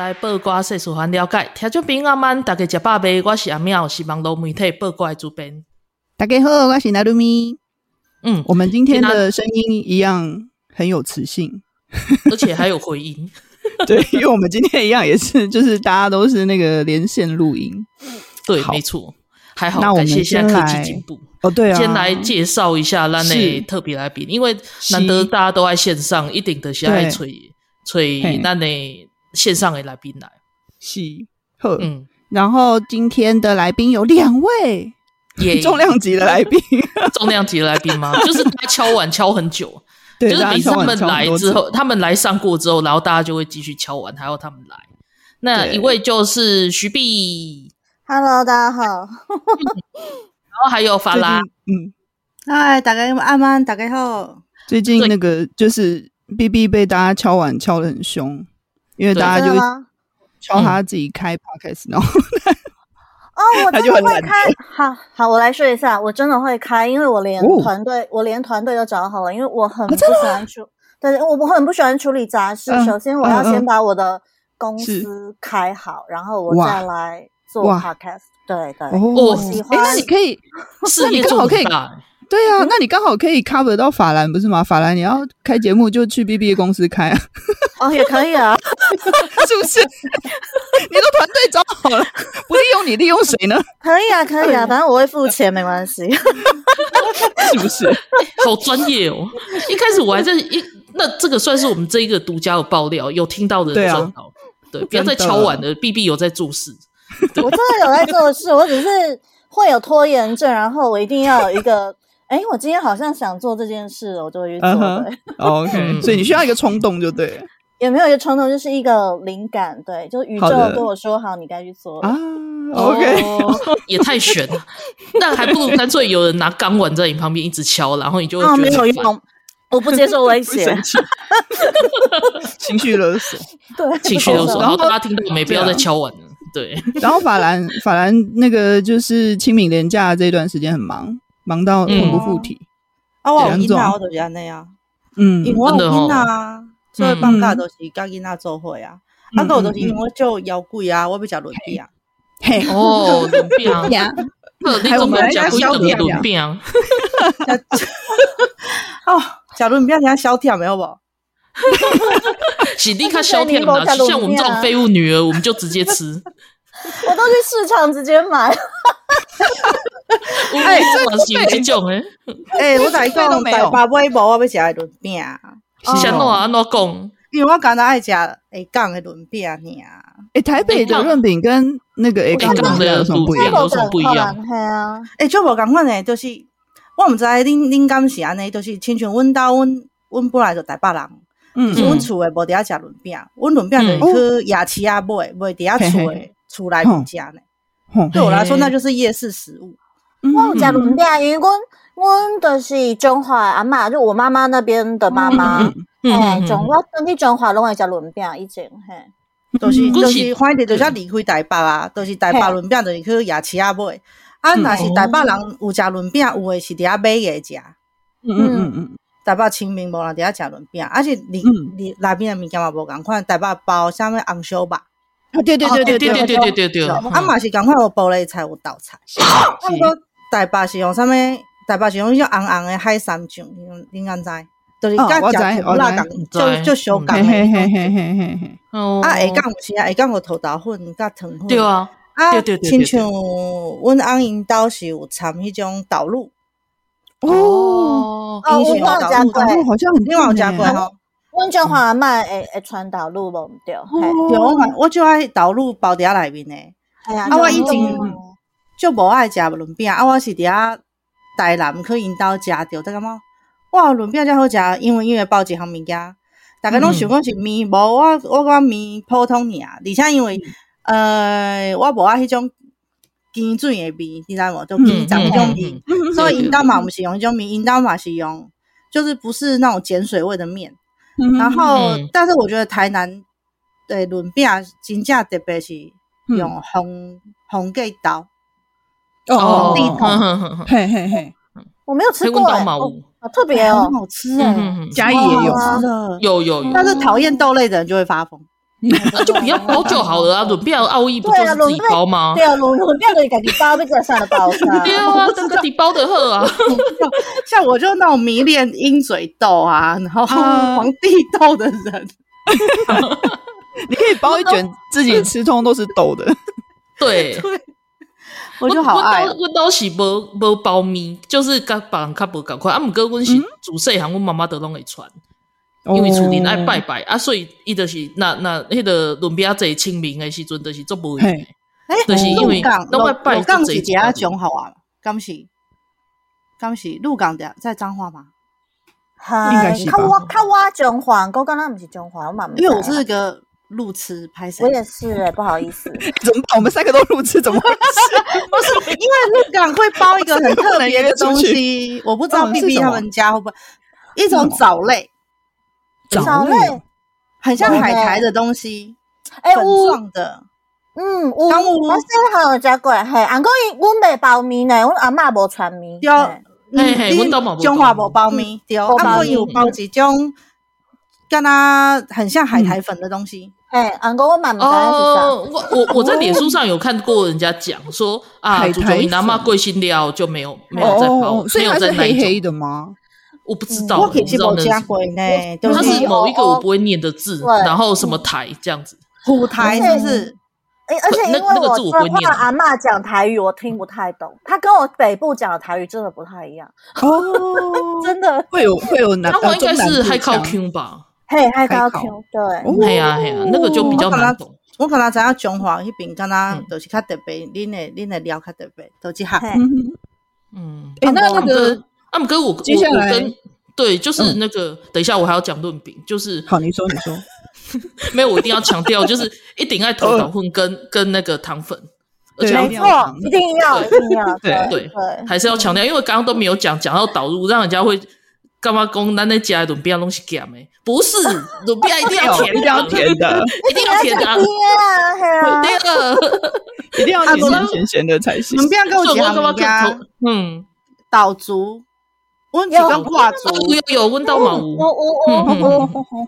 新闻，互你知；报瓜世事，还了解。听众朋友们，大家食饱未？我是阿妙，是网络媒体报瓜的主编。大家好，我是娜露咪。嗯，我们今天的声音一样很有磁性，而且还有回音。对，因为我们今天一样也是，就是大家都是那个连线录音。对，没错，还好。那我们感谢现在科技进步。哦，对啊，先来介绍一下咱的特别来宾，因为难得大家都在线上，一定的是爱吹吹咱的线上的来宾来。是，呵，嗯，然后今天的来宾有两位，也 重量级的来宾，重量级的来宾吗？就是他敲碗敲很久，对，就是每次他们来之后，他们来上过之后，然后大家就会继续敲碗，还要他们来。那一位就是徐碧，Hello，大家好。然后还有法拉，嗯，嗨，大家安安，大家好。最近那个就是 B B 被大家敲碗敲的很凶，因为大家就敲他自己开 podcast，然后哦，我 真的会开。好好，我来说一下，我真的会开，因为我连团队，我连团队都找好了，因为我很不喜欢处，对，我我很不喜欢处理杂事。首先，我要先把我的公司开好，然后我再来做 podcast。对对，我喜欢。那你可以，事业刚好可以。对啊，那你刚好可以 cover 到法兰，不是吗？法兰，你要开节目就去 B B 的公司开啊。哦，也可以啊，是不是？你的团队找好了，不利用你，利用谁呢？可以啊，可以啊，反正我会付钱，没关系。是不是？好专业哦！一开始我还在一，那这个算是我们这一个独家的爆料，有听到的人知道。对，不要再敲碗了，B B 有在做事。我真的有在做事，我只是会有拖延症，然后我一定要有一个。哎，我今天好像想做这件事，我就会去做。Uh-huh. 对，OK，所以你需要一个冲动，就对。也没有一个冲动，就是一个灵感，对，就宇宙跟我说好，你该去做啊。OK，也太悬了，那还不如干脆有人拿钢管在你旁边一直敲，然后你就会觉得没有用。我不接受威胁，情绪勒索，对，情绪勒索。然后大家听到没必要再敲碗了，对。然后法兰，法兰那个就是清明连假这段时间很忙。忙到魂不附体，啊！我有囡仔，我就是安尼啊。嗯，因为我有囡仔啊，所以放假都是甲囡仔做伙啊。啊，个就是因为我做妖怪啊，我要食轮饼。嘿，哦，轮饼，还有我们家小点轮饼。哦，食轮饼听小甜没有不？是你较小甜嘛？像我们这种废物女儿，我们就直接吃。我都去市场直接买。哎，这是这种诶！哎，我大概都没有。爸买无，我要食的轮饼。是安怎安怎讲？因为我刚才爱食下港的轮饼尔。哎，台北的润饼跟那个下港的有什么不一样？有什么不一样？系啊，哎，就无共款诶，就是我毋知恁恁敢是安尼，就是亲像阮兜阮阮本来就台北人，就是阮厝诶无伫遐食轮饼，阮轮饼就是去夜市啊买，买伫遐厝诶厝内面食呢。对我来说，那就是夜市食物。我有食轮饼，因为阮阮就是中华阿嬷，就我妈妈那边的妈妈，嘿，中我当地中华拢会食轮饼，以前嘿，都是都是反正就是离开台北啊，都是台北轮饼，就是去夜市啊买。啊，若是台北人有食轮饼，有诶是伫遐买诶食。嗯嗯嗯，台北清明无人伫遐食轮饼，而且里里内面诶物件嘛无共款，台北包啥物红烧肉。对对对对对对对对对对，啊嘛是赶快有玻璃菜有豆菜。台北是用啥物？台北是用迄种红红的海参酱，你敢知？就是甲食甜辣港，就就小港。嘿嘿嘿嘿嘿嘿。哦。啊，下港是啊，下港有土豆粉甲糖粉。对啊。啊，亲像阮翁因兜是有掺迄种豆乳。哦。哦，我有食过，好像很你有食过吼。阮中华卖会会传导入无毋对？对，我我就爱导入包伫遐内面诶。啊，我以前。就无爱食润饼啊！我是伫遐台南去因兜食着，得感觉哇，润饼真好食，因为因为包一项物件，逐个拢想讲是面，无、嗯、我我讲面普通尔，而且因为、嗯、呃我无爱迄种碱水诶味，你知无？就碱杂迄种味，嗯、所以因兜嘛毋是用迄种面，因兜嘛是用，就是不是那种碱水味的面。嗯、然后、嗯，但是我觉得台南对轮饼真正特别是用红、嗯、红盖刀哦，地头，嘿嘿嘿。我没有吃过、欸，哦，特别哦，很好吃哎、欸，嘉义也有。吃的，有有有，但是讨厌豆类的人就会发疯，那就不要包就好了啊，轮变奥义不 就是自己包吗？对啊，轮轮变可以自己包，那个上的包上，对啊，这个你包的喝啊，像我就那种迷恋鹰嘴豆啊，然后皇帝豆的人，你可以包一卷自己吃，通通都是豆的，对。我就好爱，我都是无无包米，就是甲别人较无共款。啊，毋过阮是自细汉，阮妈妈都拢会传，因为厝里爱拜拜、哦、啊，所以伊就是那那迄个轮饼仔清明的时阵，就是做无用诶。诶，就是因为拢爱拜这一家中好啊，敢是敢是鹿港的在彰化吗？应该是吧。较我较我中华，我刚刚毋是中华，我妈妈。因为我是个。路痴拍谁？我也是 不好意思。怎么办？我们三个都路痴，怎么回事？不是，因为鹿港会包一个很特别的东西，我不知道 B B 他们家会不会一种藻类，藻类很像海苔的东西，哎，粉状的。嗯，我我细汉有食过，嘿，阿公伊阮袂包面呢，阮阿嬷无传面。对，嘿嘿，阮都冇。中华无包面，对，阿婆有包一种，跟它很像海苔粉的东西。哎，俺哥我妈妈哦，我我我在脸书上有看过人家讲说啊，煮酒你拿嘛贵姓料就没有没有在包，所以它是黑黑的吗？我不知道，我不知道那是它是某一个我不会念的字，然后什么台这样子，虎台是不是？哎，而且因为我听阿嬷讲台语，我听不太懂，他跟我北部讲的台语真的不太一样。哦，真的。会有会有南，他应该是还靠 Q 吧。嘿，还靠 Q，对，嘿呀嘿呀，那个就比较难懂。我可能知影中华迄边，敢若都是较特别，恁的恁的料较特别，都是哈。嗯，哎，那那个阿姆哥，我我我跟对，就是那个，等一下我还要讲润饼，就是好，你说你说，没有，我一定要强调，就是一定要头脑混跟跟那个糖粉，而且没错，一定要一定要，对对对，还是要强调，因为刚刚都没有讲，讲到导入，让人家会。干嘛讲咱那家的不要东西咸的？不是，轮饼一定要 甜，一定要甜的，一定要甜的，对啊，一定要甜甜咸咸的才行。不要跟我讲嗯，岛竹，温泉跟挂竹，有有温到吗？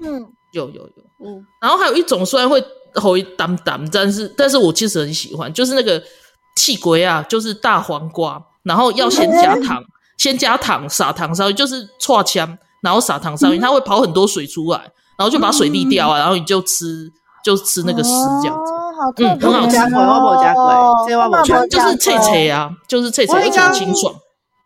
嗯，有有有，嗯，然后还有一种虽然会吼一淡淡，但是但是我其实很喜欢，就是那个气鬼啊，就是大黄瓜，然后要先加糖。先加糖，撒糖上去，就是搓枪，然后撒糖上去，它会跑很多水出来，然后就把水沥掉啊，然后你就吃，就吃那个丝这样子，嗯，很好吃。我冇加过，这就是脆脆啊，就是脆脆而且清爽。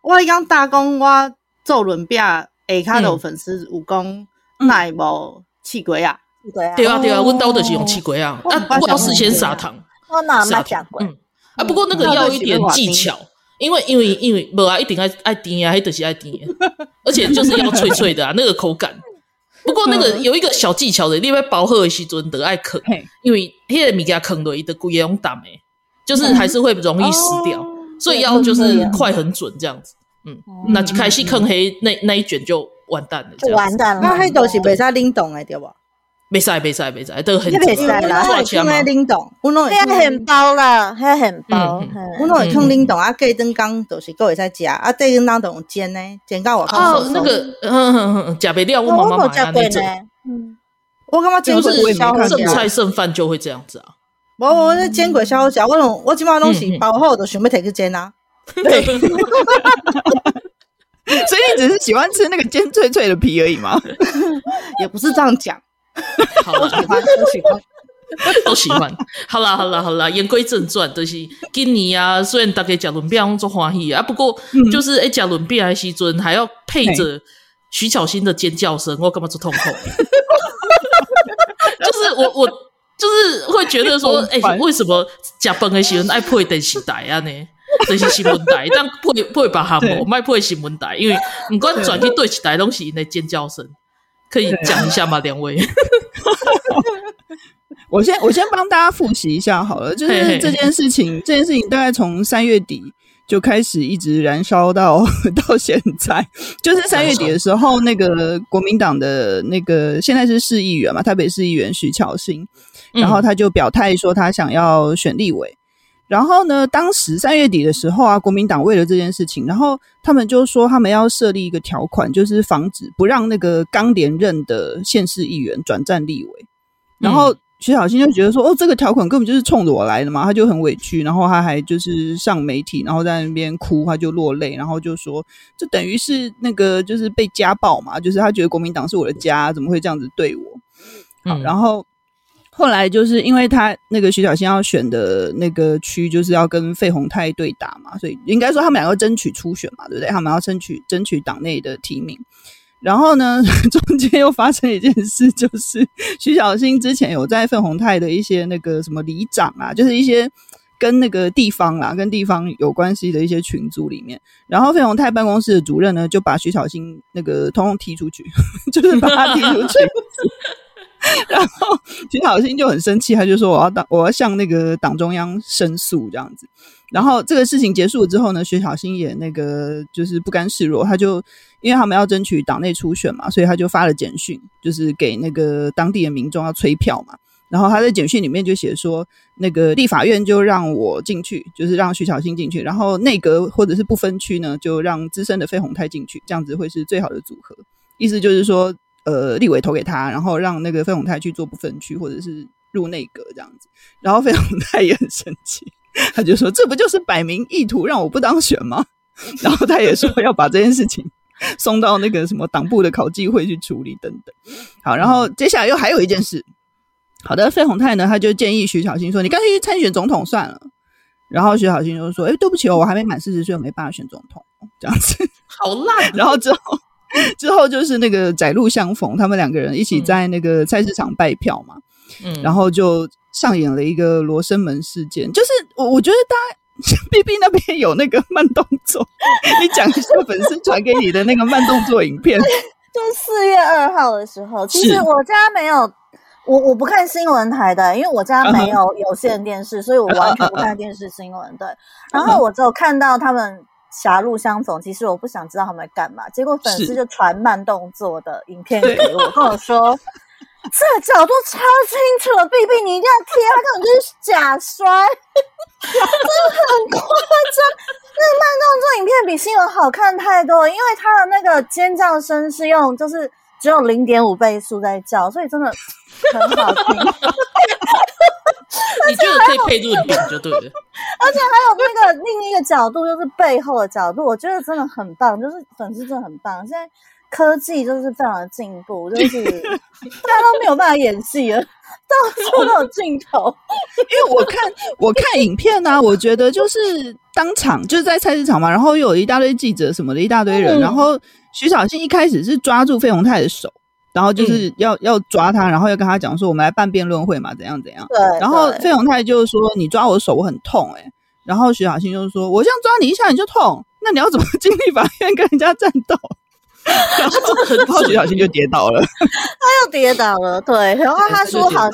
我刚打工，我做轮饼，下骹有粉丝有讲奈无气龟啊，对啊对啊，阮兜的是用气龟啊，啊不过要事先撒糖，我哪没讲过，嗯，啊不过那个要一点技巧。因为因为因为无啊，一定爱爱甜啊，还得是爱甜，而且就是要脆脆的啊，那个口感。不过那个有一个小技巧的，你要薄荷的时阵得爱啃，因为迄个物件啃落伊的规个用打诶，就是还是会容易死掉，所以要就是快很准这样子。嗯，那一开始坑黑那那一卷就完蛋了，就完蛋了。那迄都是袂使冷冻的，对吧？没使，没使，没使，都很。没使啦，我听那冷冻，我弄会很包啦，还很包。我弄会放冷冻啊，隔一顿工都是够会使食啊，第二顿当当煎呢，煎到我靠。哦，那个，嗯嗯嗯，食不了，我妈妈买啊那种。嗯，我感觉煎鬼剩菜剩饭就会这样子啊。我我那煎鬼烧食，我拢我基本上拢是包好就，想要摕去煎啊。对。所以你只是喜欢吃那个煎脆脆的皮而已吗？也不是这样讲。好了，喜欢都喜欢，都喜欢。好啦，好啦，好啦。言归正传，就是今年啊，虽然大家吃轮饼做欢喜啊，不过就是哎，吃轮饼的时阵还要配着徐巧芯的尖叫声，我干嘛做痛苦？就是我，我就是会觉得说，哎，为什么吃饭的时阵爱配电视台啊呢？这是新闻台，但配配别项目，卖配新闻台，因为你管转去对起台东西，那尖叫声可以讲一下吗？两位？我先我先帮大家复习一下好了，就是这件事情，这件事情大概从三月底就开始一直燃烧到 到现在，就是三月底的时候，那个国民党的那个现在是市议员嘛，台北市议员徐巧芯，然后他就表态说他想要选立委，嗯、然后呢，当时三月底的时候啊，国民党为了这件事情，然后他们就说他们要设立一个条款，就是防止不让那个刚连任的县市议员转战立委，然后。嗯徐小新就觉得说：“哦，这个条款根本就是冲着我来的嘛。”他就很委屈，然后他还就是上媒体，然后在那边哭，他就落泪，然后就说：“这等于是那个就是被家暴嘛，就是他觉得国民党是我的家，怎么会这样子对我？”好，然后后来就是因为他那个徐小新要选的那个区就是要跟费鸿泰对打嘛，所以应该说他们两个争取初选嘛，对不对？他们要争取争取党内的提名。然后呢，中间又发生一件事，就是徐小新之前有在费鸿泰的一些那个什么里长啊，就是一些跟那个地方啦、跟地方有关系的一些群组里面，然后费鸿泰办公室的主任呢，就把徐小新那个通通踢出去，就是把他踢出去。然后徐小新就很生气，他就说：“我要党，我要向那个党中央申诉，这样子。”然后这个事情结束之后呢，徐小新也那个就是不甘示弱，他就因为他们要争取党内初选嘛，所以他就发了简讯，就是给那个当地的民众要催票嘛。然后他在简讯里面就写说，那个立法院就让我进去，就是让徐小新进去，然后内阁或者是不分区呢，就让资深的费鸿泰进去，这样子会是最好的组合。意思就是说，呃，立委投给他，然后让那个费鸿泰去做不分区或者是入内阁这样子。然后费鸿泰也很生气。他就说：“这不就是摆明意图让我不当选吗？” 然后他也说要把这件事情送到那个什么党部的考纪会去处理等等。好，然后接下来又还有一件事。好的，费鸿泰呢，他就建议徐小新说：“你干脆去参选总统算了。”然后徐小新就说：“哎，对不起哦，我还没满四十岁，我没办法选总统。”这样子好烂。然后之后 之后就是那个窄路相逢，他们两个人一起在那个菜市场拜票嘛。嗯，然后就。上演了一个罗生门事件，就是我我觉得大家 B B 那边有那个慢动作，你讲一下粉丝传给你的那个慢动作影片。就四月二号的时候，其实我家没有，我我不看新闻台的，因为我家没有有线电视，uh -huh. 所以我完全不看电视新闻。对，然后我只有看到他们狭路相逢，其实我不想知道他们在干嘛，结果粉丝就传慢动作的影片给我，跟我说。这个角度超清楚了，B B，你一定要贴，他根本就是假摔，真的很夸张。那个慢动作影片比新闻好看太多，因为他的那个尖叫声是用就是只有零点五倍速在叫，所以真的很好听。你觉得可以配入点就对了。而且还有那个另一个角度，就是背后的角度，我觉得真的很棒，就是粉丝真的很棒。现在。科技就是非常的进步，就是 大家都没有办法演戏了，到处都有镜头。因为我看我看影片呢、啊，我觉得就是当场就是在菜市场嘛，然后又有一大堆记者什么的，一大堆人。嗯、然后徐巧芯一开始是抓住费鸿泰的手，然后就是要、嗯、要抓他，然后要跟他讲说我们来办辩论会嘛，怎样怎样。对。然后费鸿泰就说你抓我的手我很痛哎、欸，然后徐小新就说我这样抓你一下你就痛，那你要怎么 进立法院跟人家战斗？然后很好，徐巧芯就跌倒了，他又跌倒了。对，然后他说好，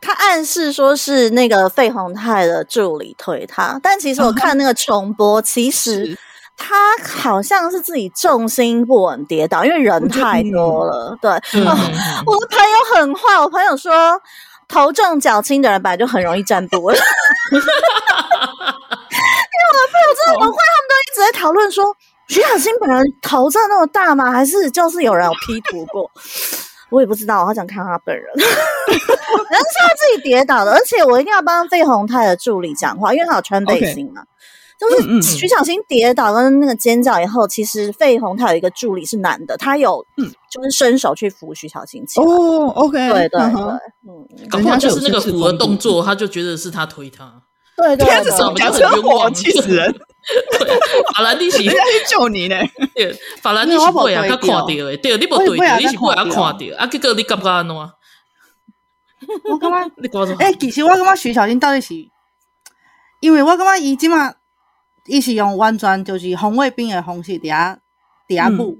他暗示说是那个费宏泰的助理推他，但其实我看那个重播，其实他好像是自己重心不稳跌倒，因为人太多了。对，嗯哦、我的朋友很坏，我朋友说头重脚轻的人本来就很容易站不稳，因为我的朋友真的很坏，他们都一直在讨论说。徐小新本人头真的那么大吗？还是就是有人有 P 图过？我也不知道，我好想看他本人。人是他自己跌倒的，而且我一定要帮费宏泰的助理讲话，因为他有穿背心嘛。Okay. 就是徐小新跌倒跟那个尖叫以后，其实费宏泰有一个助理是男的，他有就是伸手去扶徐小新起来。哦，OK，对对对，嗯，搞不好就是那个扶的动作，他就觉得是他推他。对对，天子手假车祸，气死人！法兰蒂是人家去救你呢，法兰利奇会啊，他看到的，对，你无对，你是不会啊看到，啊，结果你感觉安怎？我感觉，诶、欸，其实我感觉徐巧芯到底是，因为我感觉伊即马一起用弯砖，就是红卫兵的红系底下底下布，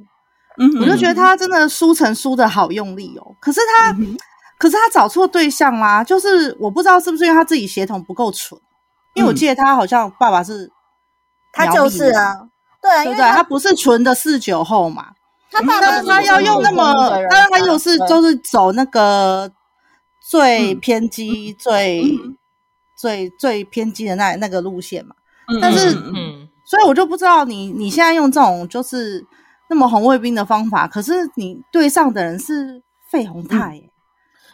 嗯，我就觉得他真的输成输的好用力哦。可是他，嗯、可是他找错对象啦，就是我不知道是不是因为他自己协同不够纯，因为我记得他好像爸爸是，他就是啊，对啊，对不对？他不是纯的四九后嘛，他爸爸他要用那么，但是他又是就是走那个最偏激、最最最偏激的那那个路线嘛。但是，嗯，所以我就不知道你你现在用这种就是那么红卫兵的方法，可是你对上的人是费宏泰，欸，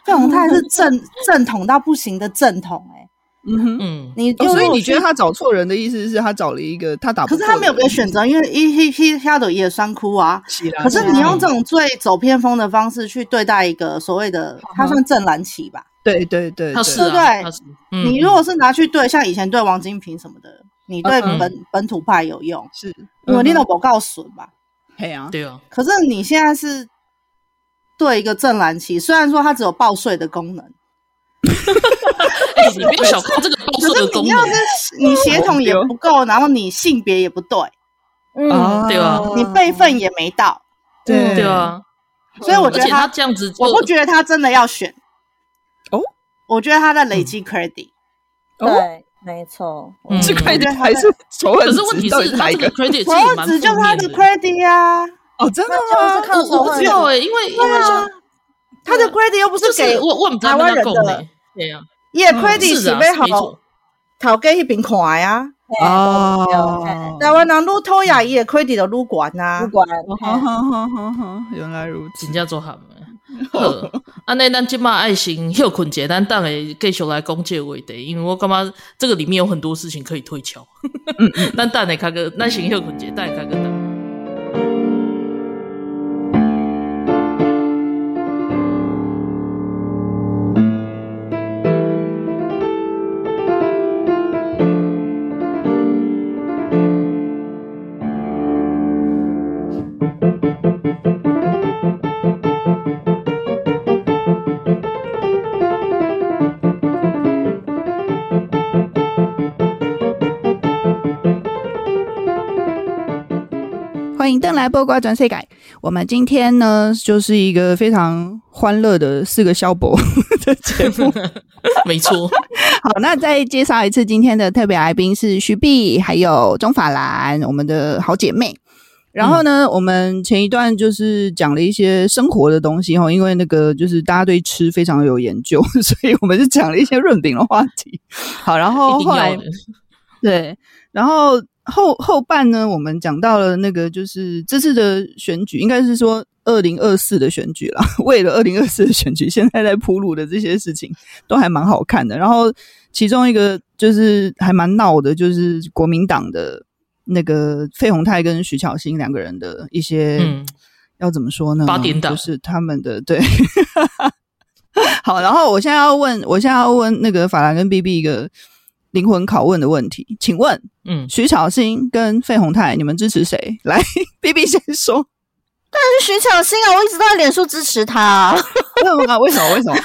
费宏泰是正正统到不行的正统，欸，哎，嗯哼，嗯，你所以你觉得他找错人的意思是他找了一个他打不，可是他没有别的选择，因为一一一下的也酸哭啊，可是你用这种最走偏锋的方式去对待一个所谓的他算正蓝旗吧，对对对，他是对。对，你如果是拿去对像以前对王金平什么的。你对本、嗯、本土派有用，是。因为你都不告损吧？对啊，对啊。可是你现在是对一个正蓝旗，虽然说它只有报税的功能，欸、你不要小看这个报税的功能。你要是你血统也不够，然后你性别也不对，嗯，对啊，你辈分也没到，对。对啊。所以我觉得他，他这样子，我不觉得他真的要选。哦。我觉得他在累积 credit，、嗯、对。没错，是 credit 还是仇恨值？可是问题是，他这个 credit 仇恨值就是他的。credit 啊！哦，真的吗？我不知道哎，因为因为他的 credit 又不是给我我们台湾人的，对呀，也 credit 是要好，头家迄边看呀。哦，台湾人撸偷牙也 credit 的撸管呐，撸管。好好好好好，原来如此，真叫做好。好，安尼咱今嘛爱心休困者，咱等下继续来讲这个话题，因为我感觉这个里面有很多事情可以推敲。咱等下看个，咱先休困者，等下看个。欢迎登来播瓜转世改。我们今天呢，就是一个非常欢乐的四个小博 的节目。没错。好，那再介绍一次今天的特别来宾是徐碧，还有钟法兰，我们的好姐妹。然后呢，嗯、我们前一段就是讲了一些生活的东西哈，因为那个就是大家对吃非常有研究，所以我们就讲了一些润饼的话题。好，然后后来对，然后。后后半呢，我们讲到了那个，就是这次的选举，应该是说二零二四的选举啦。为了二零二四的选举，现在在铺路的这些事情都还蛮好看的。然后其中一个就是还蛮闹的，就是国民党的那个费鸿泰跟徐巧芯两个人的一些，嗯、要怎么说呢？八点档就是他们的对。好，然后我现在要问，我现在要问那个法兰跟 BB 一个。灵魂拷问的问题，请问，嗯，徐巧芯跟费宏泰，你们支持谁？来，B B 先说。当然是徐巧芯啊！我一直都在脸书支持他、啊。为什么？为什么？为什么？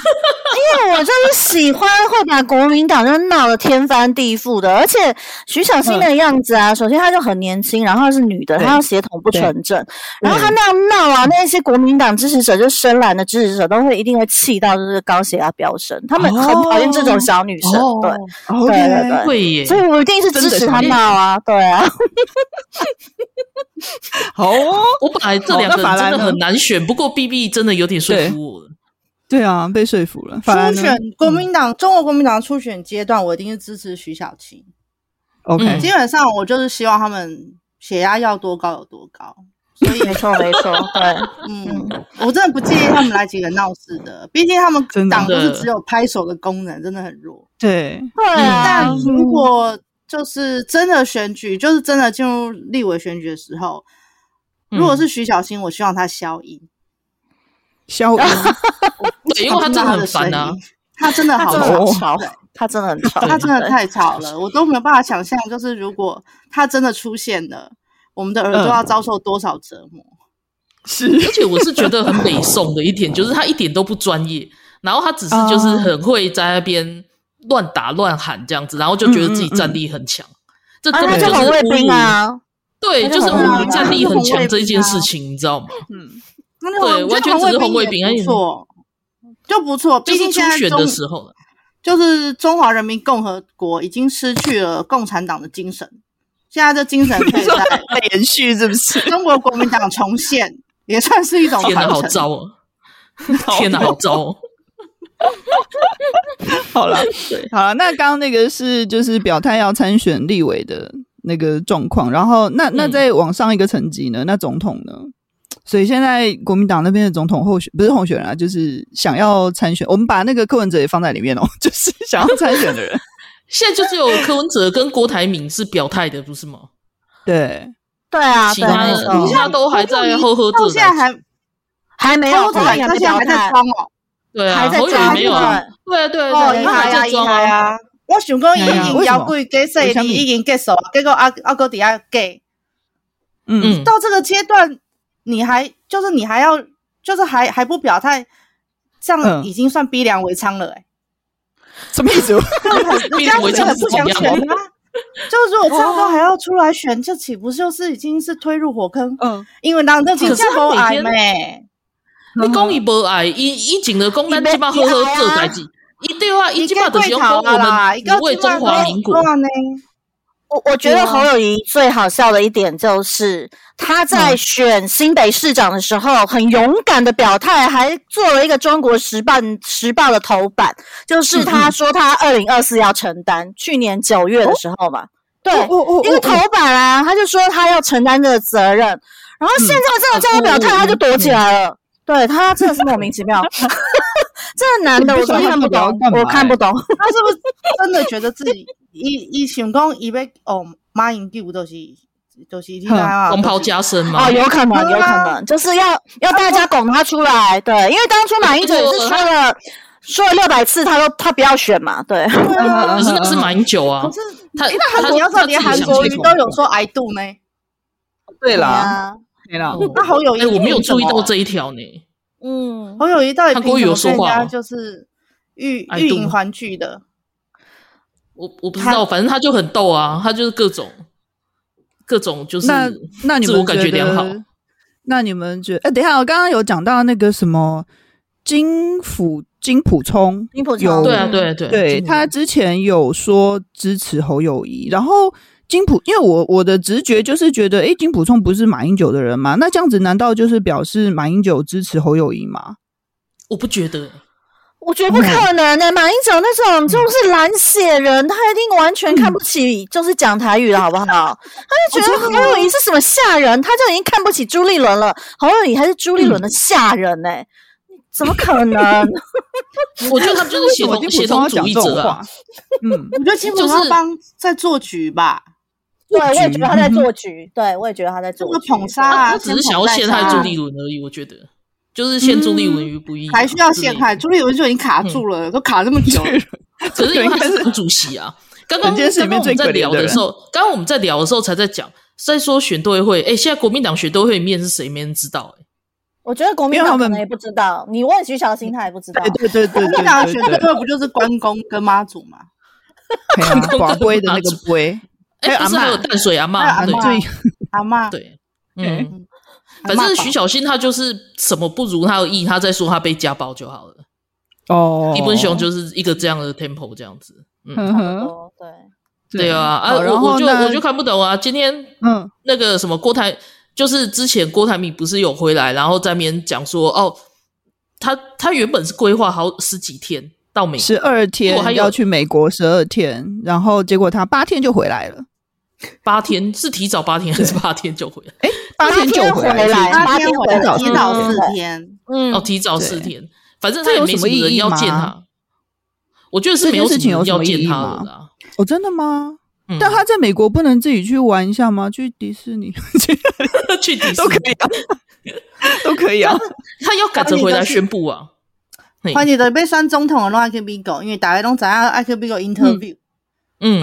因为我就是喜欢会把国民党就闹得天翻地覆的，而且徐巧芯的样子啊，嗯、首先她就很年轻，然后是女的，她要血统不纯正，然后她那样闹啊，那些国民党支持者就深蓝的支持者都会一定会气到就是高血压飙升，他们很讨厌这种小女生，哦、对，哦、对对对，会耶，所以我一定是支持她闹啊，对啊。好，我本来这两个真的很难选，不过 B B 真的有点说服我了。对啊，被说服了。初选国民党，中国国民党初选阶段，我一定是支持徐小青。OK，基本上我就是希望他们血压要多高有多高。所以没错没错，对，嗯，我真的不介意他们来几个闹事的，毕竟他们党都是只有拍手的功能，真的很弱。对，对啊。但如果就是真的选举，就是真的进入立委选举的时候，嗯、如果是徐小青，我希望他消音，消音，对，因为他真的很烦啊，他真的好吵，他真的很吵，他真的太吵了，我都没有办法想象，就是如果他真的出现了，我们的耳朵要遭受多少折磨。是，而且我是觉得很北宋的一点，就是他一点都不专业，然后他只是就是很会在那边。乱打乱喊这样子，然后就觉得自己战力很强，嗯嗯嗯，这根本就是红卫兵啊！对，就是战力很强这一件事情，你知道吗？嗯，对，完全只是红卫兵，没错，就不错。毕竟现在选的时候，就是中华人民共和国已经失去了共产党的精神，现在这精神可以在 延续，是不是？中国国民党重现也算是一种。天哪，好糟哦！天哪，好糟哦！好了，好了，那刚刚那个是就是表态要参选立委的那个状况，然后那那再往上一个层级呢？那总统呢？所以现在国民党那边的总统候选不是候选人啊，就是想要参选。我们把那个柯文哲也放在里面哦，就是想要参选的人。现在就只有柯文哲跟郭台铭是表态的，不是吗？对，对啊，其他其他都还在呵呵，到现在还还没有，他现在还在装哦。对啊，侯友宜没有啊？对啊，对啊，对啊，还在装啊！我想讲，已经要跪给谁？你已经结束，结果阿阿哥底下给，嗯，到这个阶段，你还就是你还要就是还还不表态，这样已经算逼良为娼了哎？什么意思？逼良为娼是不想选吗？就是如果这样都还要出来选，这岂不就是已经是推入火坑？嗯，因为当这几家都矮咩。你讲伊不爱，伊以前的讲咱即马好好做代志，伊对啊，伊即马就是讲我们为中华民国。我我觉得侯友谊最好笑的一点就是他在选新北市长的时候，很勇敢的表态，还做了一个中国时报时报的头版，就是他说他二零二四要承担，去年九月的时候嘛，对，一个头版啊，他就说他要承担这个责任，然后现在这个叫他表态，他就躲起来了。对他真的是莫名其妙，这个男的我真看不懂，我看不懂，他是不是真的觉得自己一一想讲以为哦马英九都是都是厉害啊，红袍加身嘛？哦，有可能，有可能，就是要要大家拱他出来，对，因为当初马英九也是说了说了六百次，他说他不要选嘛，对，可是那是马英九啊，可是他他你要知道连韩国瑜都有说 I do 呢，对啦。那好有意思，我没有注意到这一条呢。嗯，侯友谊到底凭什么人家就是欲欲迎还拒的？我我不知道，反正他就很逗啊，他就是各种各种就是那那你们感觉良好。那你们觉得？哎，等一下，我刚刚有讲到那个什么金溥金普聪，金普聪，对啊，对对对，他之前有说支持侯友谊，然后。金普，因为我我的直觉就是觉得，哎，金普聪不是马英九的人吗？那这样子难道就是表示马英九支持侯友谊吗？我不觉得，我觉得不可能的。马英九那种就是蓝血人，他一定完全看不起，就是讲台语的好不好？他就觉得侯友谊是什么下人，他就已经看不起朱立伦了。侯友谊还是朱立伦的下人呢？怎么可能？我觉得他们就是协同协同主义者啊。嗯，我觉得金普聪帮在做局吧。对，我也觉得他在做局。对，我也觉得他在做局。捧杀啊！他只是想要陷害朱立伦而已。我觉得，就是陷朱立伦于不义。还需要陷害朱立伦就已经卡住了，都卡这么久了。可是因为他是党主席啊。刚刚刚刚我们在聊的时候，刚刚我们在聊的时候才在讲，在说选对会。哎，现在国民党选对会面是谁？没人知道。哎，我觉得国民党可能也不知道。你问徐小新，他也不知道。对对对，国民党选对会不就是关公跟妈祖吗？寡龟的那个 龟。哎，不是还有淡水阿嬷？对，阿嬷，对，嗯，反正徐小新他就是什么不如他的意，他在说他被家暴就好了。哦，基本熊就是一个这样的 tempo 这样子，嗯，对，对。啊，啊，我我就我就看不懂啊。今天，嗯，那个什么郭台，就是之前郭台铭不是有回来，然后在那边讲说，哦，他他原本是规划好十几天到美，十二天他要去美国十二天，然后结果他八天就回来了。八天是提早八天还是八天就回来？哎，八天就回来，八天回来，提早四天。嗯，哦，提早四天，反正他也没什么人要见他。我觉得是没有事情要见他的。哦，真的吗？但他在美国不能自己去玩一下吗？去迪士尼，去迪士尼都可以啊，都可以啊。他要赶着回来宣布啊！欢迎的被选总统的爱去美国，因为大家拢知影爱去美国 interview。嗯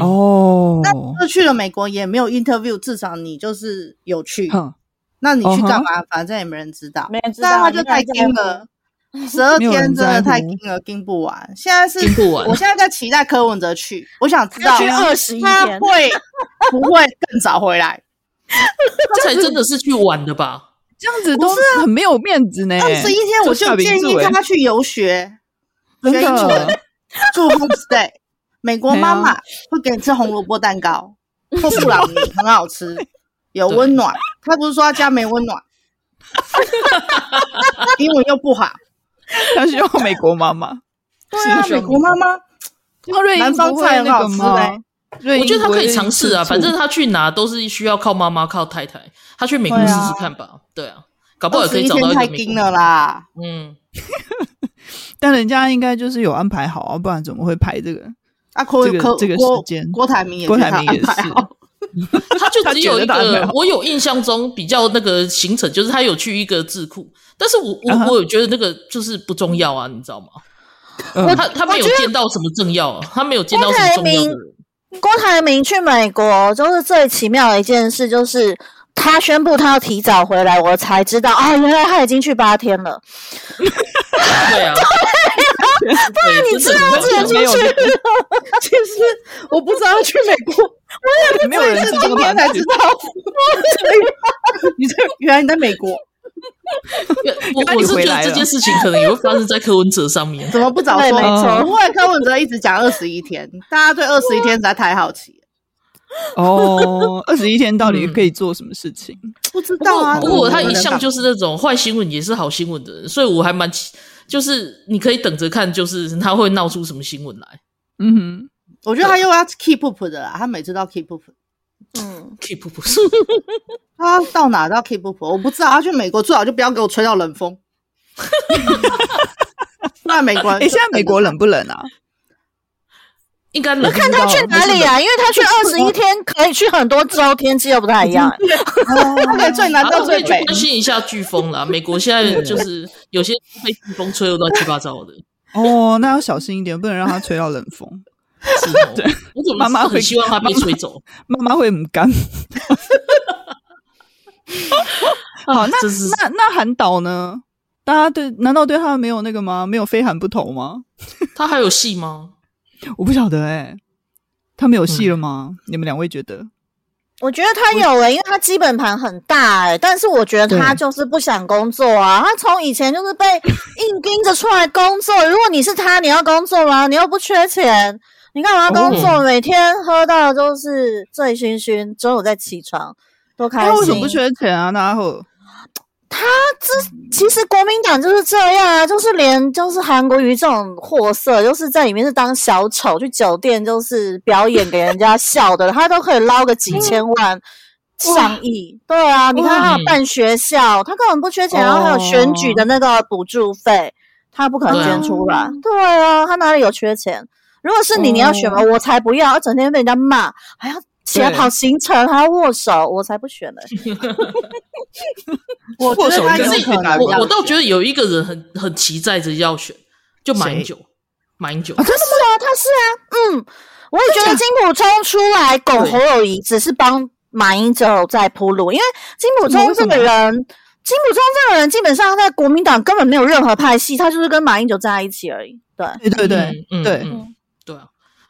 哦，那就去了美国也没有 interview，至少你就是有去。那你去干嘛？反正也没人知道，没人知道。但他就太惊了，十二天真的太盯了，盯不完。现在是我现在在期待柯文哲去，我想知道去二十一天他会不会更早回来？他才真的是去玩的吧？这样子都是很没有面子呢。二十一天我就建议他去游学，真的住 homestay。美国妈妈会给你吃红萝卜蛋糕 或布朗尼，很好吃，有温暖。他不是说他家没温暖，英文又不好，他需要美国妈妈。对啊，美国妈妈，南方菜很好吃嘞。我觉得他可以尝试啊，反正他去哪都是需要靠妈妈、靠太太。他去美国试试看吧。对啊，搞不好也可以找到一个美国。太硬了啦。嗯，但人家应该就是有安排好啊，不然怎么会排这个？啊，可以，可这个时间，郭台铭也郭台铭也是，他就只有一个，我有印象中比较那个行程，就是他有去一个智库，但是我我我有觉得那个就是不重要啊，你知道吗？他他没有见到什么政要，他没有见到什么重要的人。郭台铭去美国就是最奇妙的一件事，就是他宣布他要提早回来，我才知道啊，原来他已经去八天了。对啊。不然你知道自己出去？其实我不知道要去美国，我也没有人今天才知道。你在原来你在美国？我我是觉得这件事情可能也会发生在柯文哲上面。怎么不早说？没错，因为柯文哲一直讲二十一天，大家对二十一天实在太好奇。哦，二十一天到底可以做什么事情？不知道啊。不过他一向就是那种坏新闻也是好新闻的人，所以我还蛮。就是你可以等着看，就是他会闹出什么新闻来。嗯哼，我觉得他又要 keep up 的啦，他每次都要 keep up。嗯，keep up。他到哪都要 keep up，我不知道。他去美国最好就不要给我吹到冷风。那美国，哎，现在美国冷不冷啊？应该冷。看他去哪里啊？因为他去二十一天，可以去很多州，天气又不太一样。他可以最南到最北。关心一下飓风啦，美国现在就是有些被飓风吹得乱七八糟的。哦，那要小心一点，不能让他吹到冷风。对，我怎么妈妈会希望他被吹走？妈妈会很干。好，那那那韩导呢？大家对难道对他没有那个吗？没有非韩不投吗？他还有戏吗？我不晓得哎、欸，他没有戏了吗？嗯、你们两位觉得？我觉得他有哎、欸，因为他基本盘很大哎、欸，但是我觉得他就是不想工作啊。他从以前就是被硬 盯着出来工作。如果你是他，你要工作吗？你又不缺钱，你干嘛工作？哦、每天喝到都是醉醺醺，中午再起床多开心。他为什么不缺钱啊？然后。他这其实国民党就是这样啊，就是连就是韩国瑜这种货色，就是在里面是当小丑去酒店就是表演给人家笑的，他都可以捞个几千万、上亿。对啊，你看他有办学校，他根本不缺钱，然后还有选举的那个补助费，他不可能捐出来。对啊，他哪里有缺钱？如果是你，你要选吗？我才不要，整天被人家骂，还要。起来跑行程还要握手，我才不选呢。握手可是我我倒觉得有一个人很很期待着要选，就马英九。马英九，真的是啊，他是啊，嗯，我也觉得金普聪出来拱侯友谊，只是帮马英九在铺路，因为金普聪这个人，金普聪这个人基本上在国民党根本没有任何派系，他就是跟马英九站在一起而已。对，对对对，嗯，对。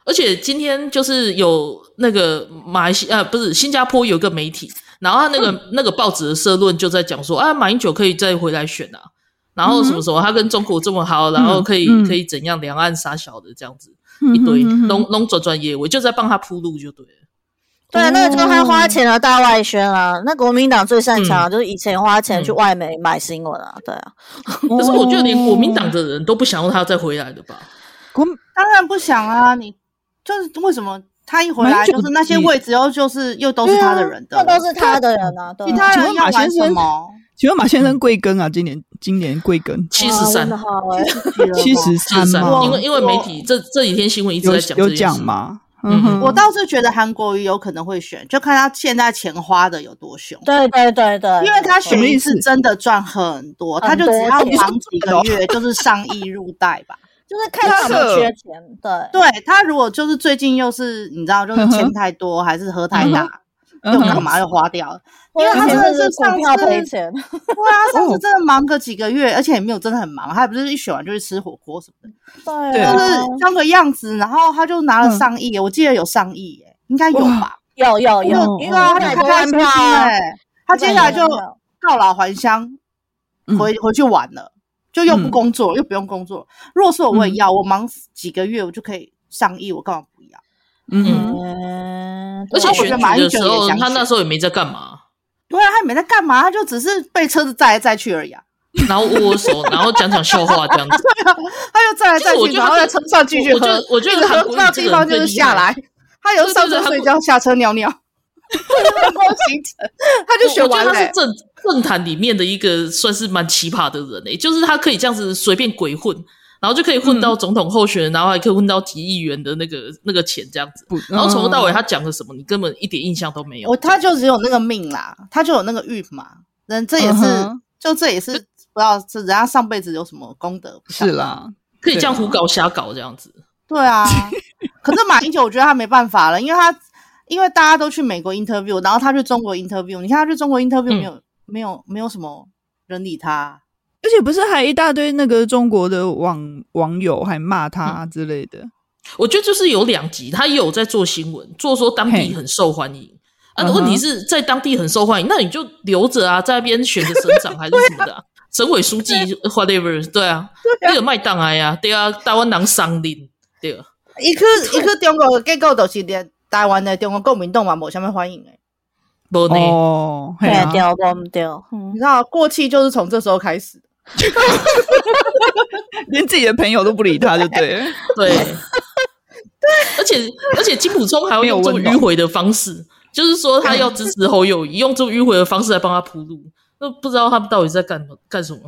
而且今天就是有那个马来西亚，呃，不是新加坡有个媒体，然后他那个、嗯、那个报纸的社论就在讲说，啊，马英九可以再回来选啊，然后什么什么，他跟中国这么好，然后可以、嗯、可以怎样，两岸杀小的这样子、嗯、一堆，弄弄转转业我，就在帮他铺路就对了。对，那个就是他花钱的大外宣啊，那国民党最擅长就是以前花钱去外媒买新闻啊，对啊。可是我觉得连国民党的人都不想要他再回来的吧？国当然不想啊，你。就是为什么他一回来，就是那些位置又就是又都是他的人的，又都是他的人啊。其他人要玩什么？请问马先生贵庚啊？今年今年贵庚七十三，七十三吗？因为因为媒体这这几天新闻一直在讲，有讲吗？嗯，我倒是觉得韩国瑜有可能会选，就看他现在钱花的有多凶。对对对对，因为他选一次真的赚很多，他就只要忙几个月，就是上亿入袋吧。就是看他有没有缺钱，对，对他如果就是最近又是你知道，就是钱太多还是喝太大，又干嘛又花掉了，因为他真的是上次赔钱，对啊，上次真的忙个几个月，而且也没有真的很忙，他也不是一选完就去吃火锅什么的，对，就是装个样子，然后他就拿了上亿，我记得有上亿耶，应该有吧？有有有，因为他开开心心哎，他接下来就告老还乡，回回去玩了，就又不工作，又不用工作。如果说我，我也要，我忙几个月，我就可以上亿，我干嘛不要？嗯，而且选举的时候，他那时候也没在干嘛。对啊，他也没在干嘛，他就只是被车子载来载去而已啊。然后握握手，然后讲讲笑话这样子。对啊，他又载来载去，然后在车上继续喝。我觉得 韩国地方就是下来，他有上车睡觉，下车尿尿。行程，他就选完了。他是政政坛里面的一个算是蛮奇葩的人诶，就是他可以这样子随便鬼混。然后就可以混到总统候选人，嗯、然后还可以混到几亿元的那个那个钱这样子。然后从头到尾他讲的什么，你根本一点印象都没有。我，他就只有那个命啦，他就有那个运嘛。人这也是，嗯、就这也是不知道是人家上辈子有什么功德。是啦，可以这样胡搞瞎搞这样子。对啊，可是马英九我觉得他没办法了，因为他因为大家都去美国 interview，然后他去中国 interview，你看他去中国 interview 没有、嗯、没有没有什么人理他。而且不是还一大堆那个中国的网网友还骂他之类的，我觉得就是有两极，他也有在做新闻，做说当地很受欢迎。啊。问题是在当地很受欢迎，那你就留着啊，在那边选个省长 还是什么的，省委书记 whatever，对啊，那个麦当啊呀，对啊，台湾人上林，对啊，一个一个中国结果都是连台湾的中国国民党嘛，没什么欢迎诶。不呢，对啊，掉不掉？你知道过气就是从这时候开始。连自己的朋友都不理他，就对了。对，对，而且而且金普聪还会用这种迂回的方式，就是说他要支持侯友宜，用这种迂回的方式来帮他铺路。那不知道他们到底在干干什么？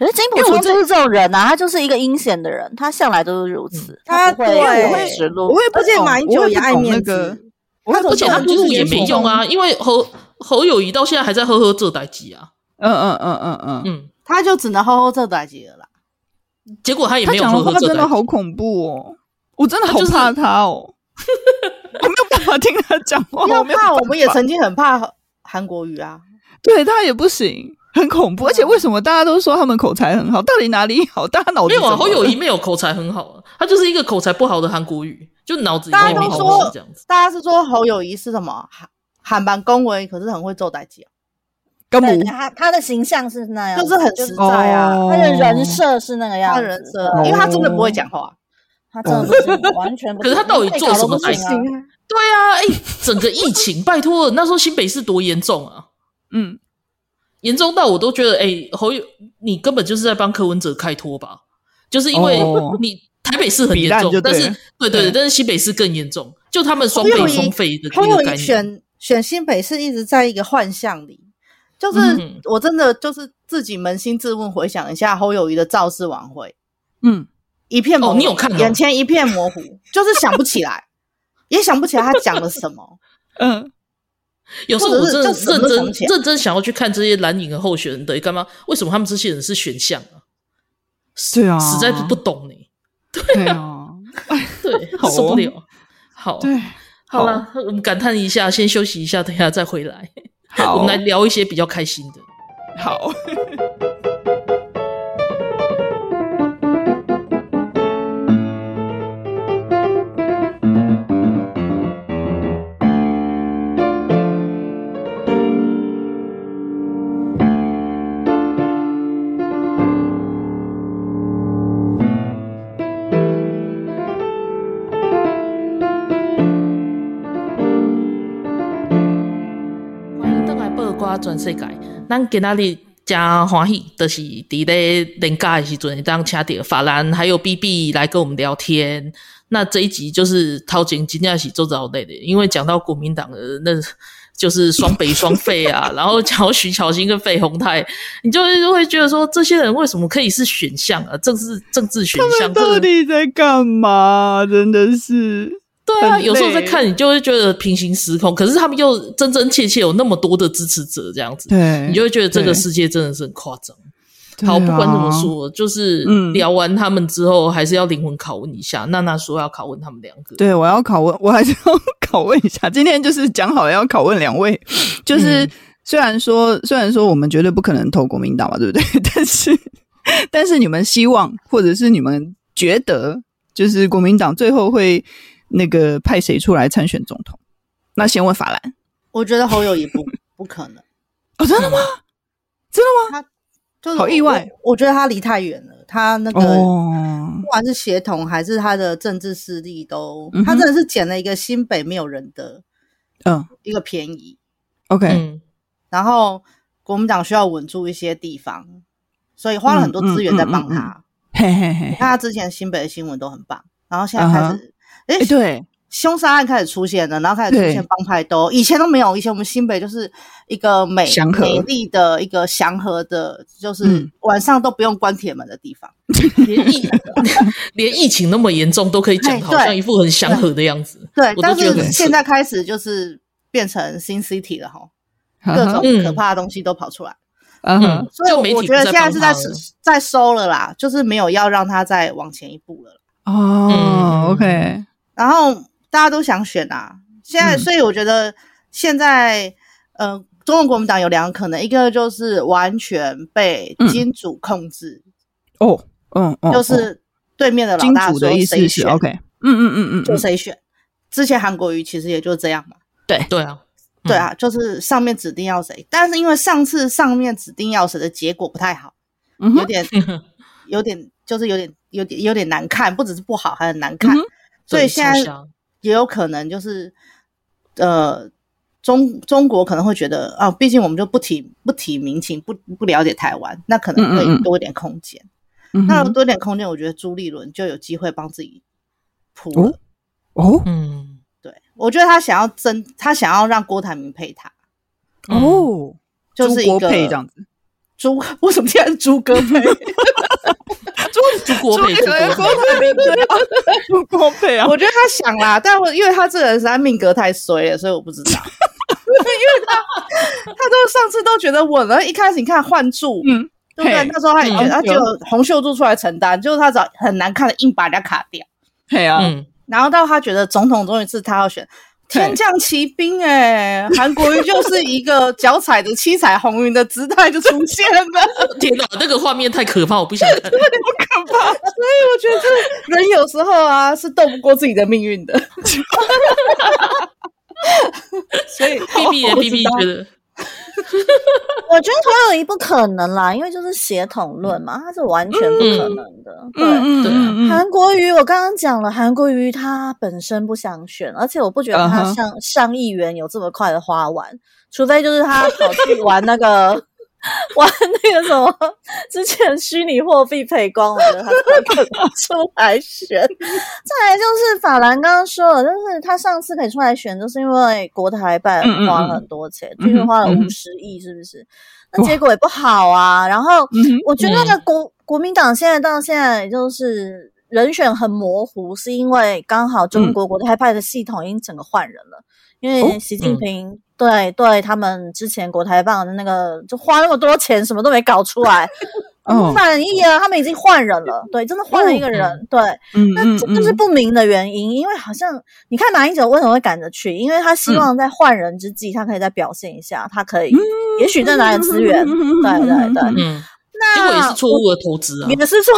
可是金普聪就是这种人啊，他就是一个阴险的人，他向来都是如此。他不会实录，我也不见马英九也爱面子，而且他铺路也没用啊，因为侯侯友谊到现在还在呵呵这代机啊。嗯嗯嗯嗯嗯嗯。他就只能呵呵这代机了啦，结果他也没有呵呵这代志。他讲的话真的好恐怖哦，我真的好怕他哦，我没有办法听他讲话。要怕，我们也曾经很怕韩国瑜啊，对他也不行，很恐怖。而且为什么大家都说他们口才很好？到底哪里好？大家脑子没有啊？侯友宜没有口才很好啊，他就是一个口才不好的韩国语，就脑子大家都说这样子。大家是说侯友谊是什么？韩韩版恭维，可是很会做代际啊。对他他的形象是那样，就是很实在啊。他的人设是那个样子，他人设，因为他真的不会讲话，他真的不是完全不。可是他到底做什么才行？对啊，哎，整个疫情，拜托，那时候新北市多严重啊！嗯，严重到我都觉得，哎，侯友，你根本就是在帮柯文哲开脱吧？就是因为你台北市很严重，但是对对对，但是新北市更严重，就他们双倍双倍的那个概念。选选新北市一直在一个幻象里。就是我真的就是自己扪心自问，回想一下侯友宜的造势晚会，嗯，一片模糊，你有看？眼前一片模糊，就是想不起来，也想不起来他讲了什么。嗯，有时候我真的认真认真想要去看这些蓝营的候选人的干嘛？为什么他们这些人是选项 啊？对啊，实在是不懂你。对啊，对，受不了。好，对，好了，我们感叹一下，先休息一下，等一下再回来。好，我们来聊一些比较开心的。好。全世界，咱今仔日真欢喜，就是伫咧年假的时阵，当请到法兰还有 B B 来跟我们聊天。那这一集就是头前真正是做着累的，因为讲到国民党的，那就是双北双废啊，然后讲徐巧芯跟费鸿泰，你就会会觉得说，这些人为什么可以是选项啊？政治政治选项，到底在干嘛？真的是。对啊，有时候在看你就会觉得平行时空，可是他们又真真切切有那么多的支持者这样子，对，你就会觉得这个世界真的是很夸张。好，不管怎么说，就是聊完他们之后，还是要灵魂拷问一下。娜娜说要拷问他们两个，对，我要拷问，我还是要拷问一下。今天就是讲好了要拷问两位，就是虽然说虽然说我们绝对不可能投国民党嘛，对不对？但是但是你们希望，或者是你们觉得，就是国民党最后会那个派谁出来参选总统？那先问法兰，我觉得侯友谊不不可能。哦，真的吗？真的吗？他就是好意外我，我觉得他离太远了。他那个、哦、不管是协同还是他的政治势力都，都、嗯、他真的是捡了一个新北没有人的，嗯，一个便宜。OK，、嗯、然后国民党需要稳住一些地方，所以花了很多资源在帮他。嘿嘿嘿，他之前新北的新闻都很棒，然后现在开始，哎、uh 对。凶杀案开始出现了，然后开始出现帮派都，以前都没有。以前我们新北就是一个美美丽的一个祥和的，就是晚上都不用关铁门的地方。嗯、连疫 连疫情那么严重都可以讲，好像一副很祥和的样子。对，但是现在开始就是变成新 city 了哈，各种可怕的东西都跑出来。嗯，嗯所以我觉得现在是在在收了啦，就是没有要让他再往前一步了。哦、嗯、，OK，然后。大家都想选啊！现在，所以我觉得现在，嗯、呃，中国国民党有两个可能，一个就是完全被金主控制，嗯、哦，嗯，就是对面的老大说谁选金主的意思是 OK，嗯嗯嗯嗯，就谁选。之前韩国瑜其实也就这样嘛，对。对啊，对啊，就是上面指定要谁，但是因为上次上面指定要谁的结果不太好，嗯、有点有点就是有点有点有点难看，不只是不好，还很难看，嗯、所以现在。也有可能就是，呃，中中国可能会觉得啊，毕竟我们就不提不提民情，不不了解台湾，那可能会多一点空间。嗯嗯那多一点空间，我觉得朱立伦就有机会帮自己铺了。哦，嗯，对，我觉得他想要争，他想要让郭台铭配他。哦，就是一个配这样子。朱 为什么现在是朱哥配？朱国配，朱国配，朱国 配啊！我觉得他想啦，但我因为他这个人实在命格太衰了，所以我不知道。因为他他都上次都觉得稳了，一开始你看换柱，嗯，对不对？那时候他也觉得他就洪秀柱出来承担，就是他找很难看的硬把人家卡掉。对啊，然后到他觉得总统终于是他要选。天降奇兵哎、欸，韩国瑜就是一个脚踩着七彩虹云的姿态就出现了。天哪，那个画面太可怕，我不想看，好可怕。所以我觉得人有时候啊是斗不过自己的命运的。所以 B B 也 B B 觉得。我觉得侯友谊不可能啦，因为就是协统论嘛，他是完全不可能的。嗯、对，嗯、对、嗯，韩国瑜我刚刚讲了，韩国瑜他本身不想选，而且我不觉得他上上议员有这么快的花完，除非就是他跑去玩那个。玩那个什么，之前虚拟货币赔光了，他才可能出来选。再来就是法兰刚刚说了，就是他上次可以出来选，就是因为国台办花了很多钱，就是、嗯嗯、花了五十亿，是不是、嗯？那结果也不好啊。然后我觉得那个国、嗯、国民党现在到现在就是人选很模糊，是因为刚好中国国台办的系统已经整个换人了，因为习近平、哦。嗯对对，他们之前国台办的那个，就花那么多钱，什么都没搞出来，哦，满意啊！他们已经换人了，对，真的换了一个人，哦、对，嗯，那这就是不明的原因，嗯、因为好像你看马英九为什么会赶着去，因为他希望在换人之际，他可以再表现一下，他可以，嗯、也许再拿点资源，嗯、对对对，嗯，那结果也是错误的投资啊，也是错。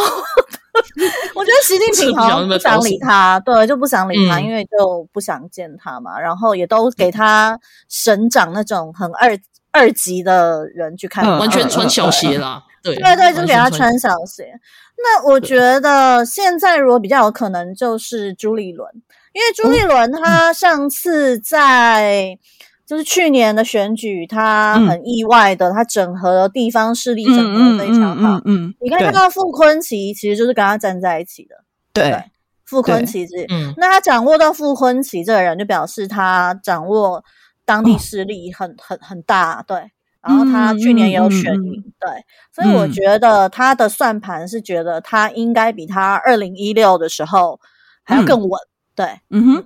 我觉得习近平好像不想理他，对，就不想理他，嗯，因为就不想见他嘛。然后也都给他省长那种很二二级的人去看，完全穿小鞋 啦。对对对，就给他穿小鞋。那我觉得现在如果比较有可能就是朱立伦，因为朱立伦他上次在。就是去年的选举，他很意外的，嗯、他整合了地方势力，整合非常好。嗯，嗯，嗯，嗯，你可以看到傅昆奇其实就是跟他站在一起的。对，对傅昆奇是，嗯，那他掌握到傅昆奇这个人，就表示他掌握当地势力很、哦、很很大。对，然后他去年也有选赢、嗯。对，所以我觉得他的算盘是觉得他应该比他二零一六的时候还要更稳、嗯。对，嗯哼，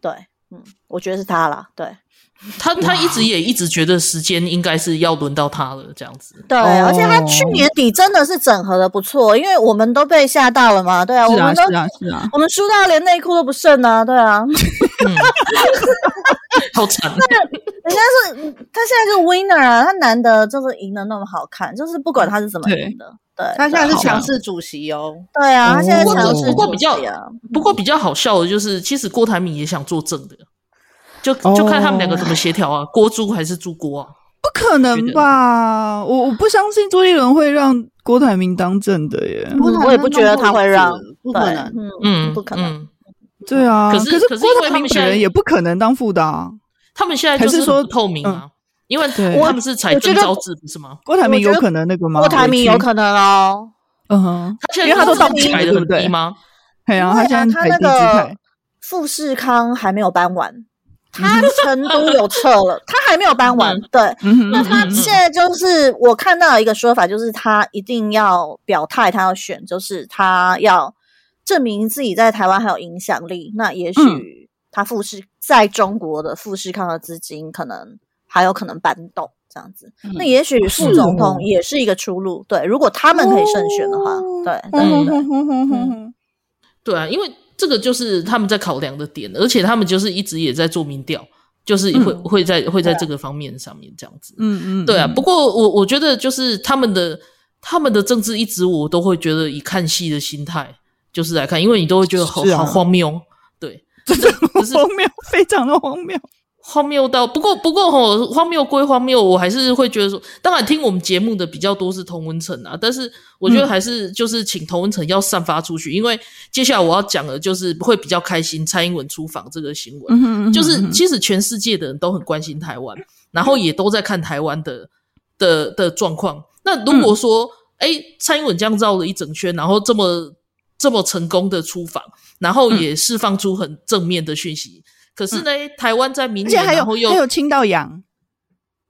对。嗯，我觉得是他啦，对。他他一直也一直觉得时间应该是要轮到他了，这样子。对，而且他去年底真的是整合的不错，因为我们都被吓到了嘛。对啊，我们都是啊是啊，我们输到连内裤都不剩啊。对啊，好惨。那人家是他现在是 winner 啊，他难得就是赢的那么好看，就是不管他是怎么赢的，对，他现在是强势主席哦。对啊，他现在强势主席。不过比较不过比较好笑的就是，其实郭台铭也想做正的。就就看他们两个怎么协调啊，郭朱还是朱郭啊？不可能吧？我我不相信朱立伦会让郭台铭当正的耶，我也不觉得他会让，不可能，嗯，不可能。对啊，可是可是郭台铭本人也不可能当副的啊。他们现在就是说透明啊，因为他们是采征召制，不是吗？郭台铭有可能那个吗？郭台铭有可能哦，嗯哼，因为他都到起来的很低吗？对啊，他现在他那个富士康还没有搬完。他成都有撤了，他还没有搬完。对，那他现在就是我看到一个说法，就是他一定要表态，他要选，就是他要证明自己在台湾还有影响力。那也许他富士在中国的富士康的资金可能还有可能搬动这样子。那也许副总统也是一个出路。对，如果他们可以胜选的话，对，对对，对啊，因为。这个就是他们在考量的点，而且他们就是一直也在做民调，就是会、嗯、会在会在这个方面上面这样子。嗯嗯，对啊。不过我我觉得就是他们的他们的政治一直我都会觉得以看戏的心态就是来看，因为你都会觉得好、啊、好荒谬，对，真的荒谬，非常的荒谬。荒谬到，不过不过吼，荒谬归荒谬，我还是会觉得说，当然听我们节目的比较多是童文成啊，但是我觉得还是就是请童文成要散发出去，嗯、因为接下来我要讲的就是会比较开心，蔡英文出访这个新闻，嗯哼嗯哼就是其实全世界的人都很关心台湾，然后也都在看台湾的的的状况。那如果说，哎、嗯，蔡英文这样绕了一整圈，然后这么这么成功的出访，然后也释放出很正面的讯息。可是呢，嗯、台湾在明年，还有还有青到羊，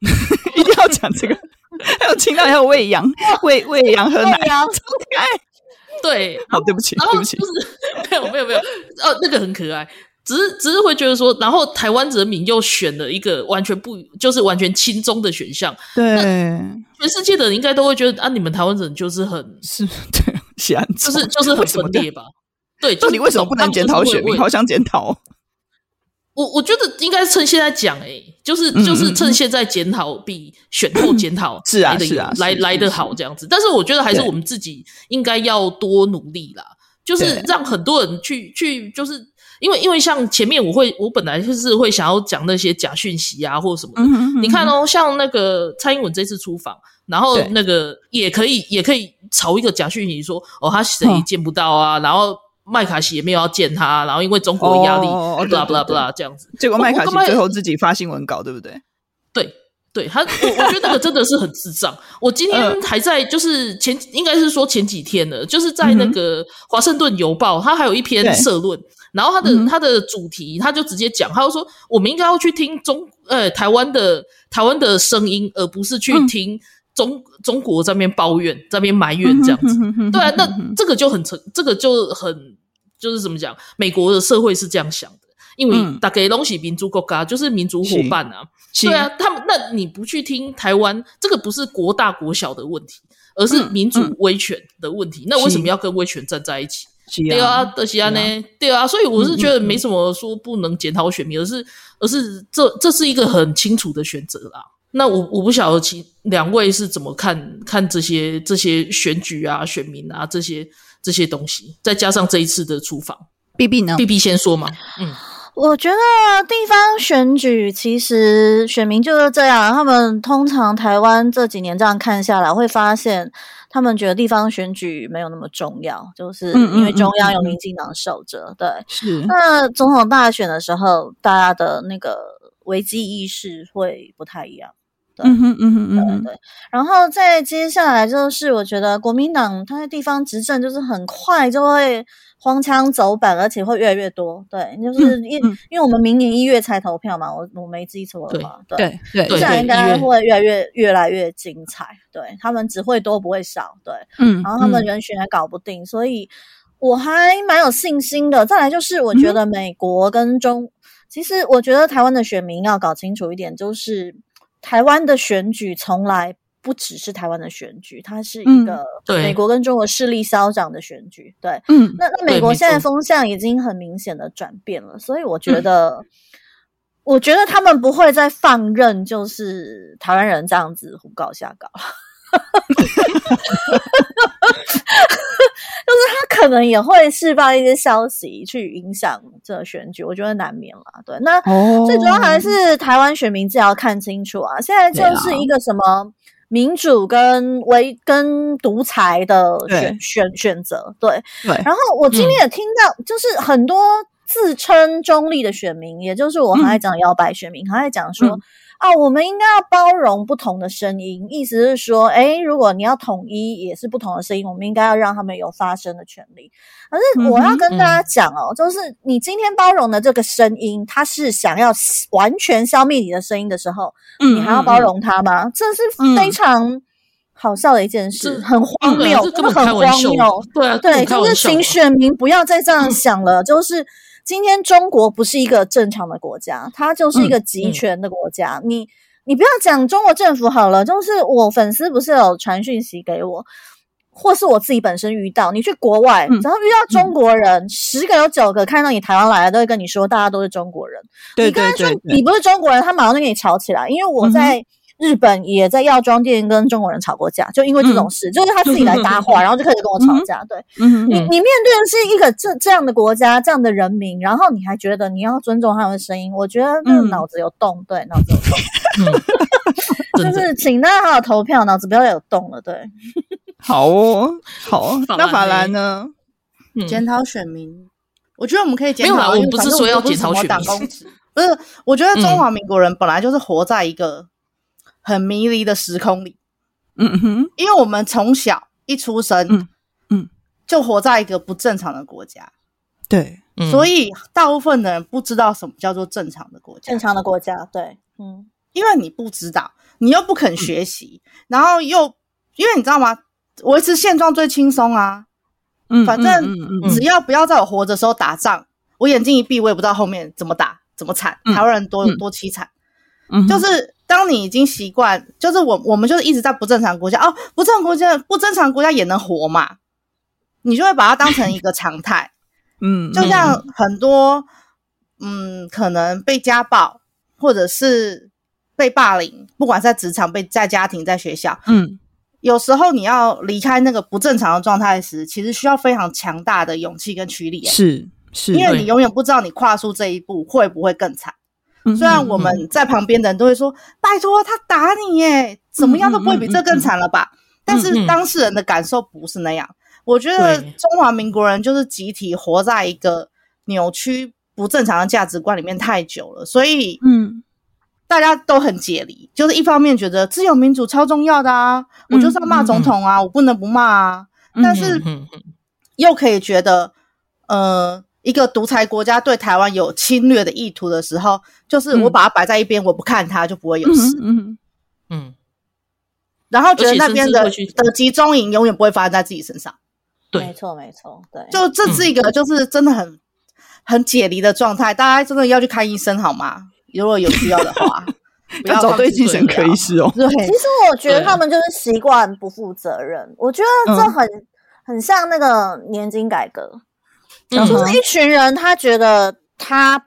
一定要讲这个。还有青到要喂羊，喂喂羊喝奶，超可爱。对，好，对不起，对不起，就是没有没有没有，哦，那个很可爱，只是只是会觉得说，然后台湾人民又选了一个完全不就是完全亲中的选项。对，全世界的人应该都会觉得啊，你们台湾人就是很是，对，喜欢就是就是很分裂吧？对，到底为什么不能检讨选民？好想检讨。我我觉得应该趁现在讲，诶就是就是趁现在检讨比选后检讨 是啊是啊来来得好这样子。但是我觉得还是我们自己应该要多努力啦，就是让很多人去去，就是因为因为像前面我会我本来就是会想要讲那些假讯息啊或者什么的。你看哦，像那个蔡英文这次出访，然后那个也可以也可以炒一个假讯息说哦他谁也见不到啊，然后。麦卡锡也没有要见他，然后因为中国的压力，不啦不啦不啦这样子。结果麦卡锡最后自己发新闻稿，对不对？对对，他我我觉得那个真的是很智障。我今天 还在就是前应该是说前几天了，就是在那个华盛顿邮报，他还有一篇社论，然后他的他的主题他就直接讲，他就说我们应该要去听中呃台湾的台湾的声音，而不是去听。中中国在那边抱怨，在那边埋怨这样子，对啊，那这个就很成，这个就很就是怎么讲？美国的社会是这样想的，因为大家都是民族国家，就是民族伙伴啊，对啊，他们那你不去听台湾，这个不是国大国小的问题，而是民主威权的问题。那为什么要跟威权站在一起？对啊，德西安呢？对啊，所以我是觉得没什么说不能检讨选民，而是而是这这是一个很清楚的选择啦。那我我不晓得其两位是怎么看看这些这些选举啊、选民啊这些这些东西，再加上这一次的出访，B B 呢？B B 先说嘛。嗯，我觉得地方选举其实选民就是这样，他们通常台湾这几年这样看下来，会发现他们觉得地方选举没有那么重要，就是因为中央有民进党守着。对，是。那总统大选的时候，大家的那个危机意识会不太一样。嗯哼嗯哼嗯哼，对，然后再接下来就是，我觉得国民党他在地方执政就是很快就会荒腔走板，而且会越来越多。对，就是因因为我们明年一月才投票嘛，我我没记错的话，对对，接下来应该会越来越越来越精彩。对，他们只会多不会少，对，嗯，然后他们人选还搞不定，所以我还蛮有信心的。再来就是，我觉得美国跟中。其实我觉得台湾的选民要搞清楚一点，就是台湾的选举从来不只是台湾的选举，它是一个美国跟中国势力嚣张的选举。对，嗯，那那美国现在风向已经很明显的转变了，所以我觉得，嗯、我觉得他们不会再放任，就是台湾人这样子胡搞瞎搞。就是他可能也会释放一些消息去影响这个选举，我觉得难免啦。对，那最主要还是台湾选民自己要看清楚啊！现在就是一个什么民主跟维跟独裁的选选选择。对，对。然后我今天也听到，就是很多自称中立的选民，也就是我很爱讲摇摆选民，很爱讲说。啊，我们应该要包容不同的声音，意思是说，诶，如果你要统一，也是不同的声音，我们应该要让他们有发声的权利。可是我要跟大家讲哦，嗯、就是你今天包容的这个声音，他是想要完全消灭你的声音的时候，嗯、你还要包容他吗？嗯、这是非常好笑的一件事，嗯、很荒谬，真的很荒谬。对啊，对，就是请选民不要再这样想了，嗯、就是。今天中国不是一个正常的国家，它就是一个集权的国家。嗯嗯、你你不要讲中国政府好了，就是我粉丝不是有传讯息给我，或是我自己本身遇到，你去国外，然后遇到中国人，嗯、十个有九个看到你台湾来了，都会跟你说大家都是中国人。对对对对，你跟他说你不是中国人，他马上就跟你吵起来，因为我在。嗯日本也在药妆店跟中国人吵过架，就因为这种事，嗯、就是他自己来搭话，然后就开始跟我吵架。嗯、对，嗯、你你面对的是一个这这样的国家，这样的人民，然后你还觉得你要尊重他们的声音，我觉得那个脑子有洞，对，脑子有洞，嗯、就是请大家好好投票，脑子不要有洞了，对。好哦，好哦，那法兰呢？检讨、嗯、选民，我觉得我们可以检讨。没有啦，我不是说要检讨选民，不是，我觉得中华民国人本来就是活在一个。很迷离的时空里，嗯哼，因为我们从小一出生，嗯嗯，就活在一个不正常的国家，对，所以大部分的人不知道什么叫做正常的国家，正常的国家，对，嗯，因为你不知道，你又不肯学习，然后又因为你知道吗？维持现状最轻松啊，嗯，反正只要不要在我活着的时候打仗，我眼睛一闭，我也不知道后面怎么打，怎么惨，台湾人多多凄惨，嗯，就是。当你已经习惯，就是我我们就是一直在不正常国家哦，不正常国家不正常国家也能活嘛，你就会把它当成一个常态，嗯，就像很多嗯，可能被家暴或者是被霸凌，不管在职场、被在家庭、在学校，嗯，有时候你要离开那个不正常的状态时，其实需要非常强大的勇气跟驱力，是是，因为你永远不知道你跨出这一步会不会更惨。虽然我们在旁边的人都会说：“拜托，他打你耶，怎么样都不会比这更惨了吧？”但是当事人的感受不是那样。我觉得中华民国人就是集体活在一个扭曲、不正常的价值观里面太久了，所以嗯，大家都很解离。就是一方面觉得自由民主超重要的啊，我就是要骂总统啊，我不能不骂啊。但是又可以觉得，呃。一个独裁国家对台湾有侵略的意图的时候，就是我把它摆在一边，嗯、我不看它就不会有事。嗯嗯，然后觉得那边的的集中营永远不会发生在自己身上。对，没错没错，对，就这是一个就是真的很、嗯、很解离的状态，大家真的要去看医生好吗？如果有需要的话，不要找对精神科医师哦。对，其实我觉得他们就是习惯不负责任，我觉得这很、嗯、很像那个年金改革。就是一群人，他觉得他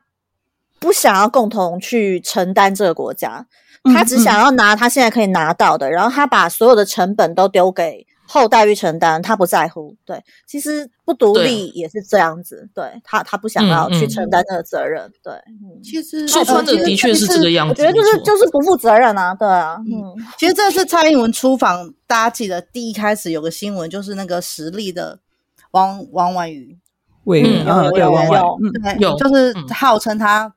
不想要共同去承担这个国家，他只想要拿他现在可以拿到的，然后他把所有的成本都丢给后代去承担，他不在乎。对，其实不独立也是这样子。对他，他不想要去承担这个责任。对，其实说穿的的确是这个样子。我觉得就是就是不负责任啊。对啊，嗯，其实这次蔡英文出访，大家记得第一开始有个新闻，就是那个实力的王王婉瑜。嗯，有有有，对，就是号称他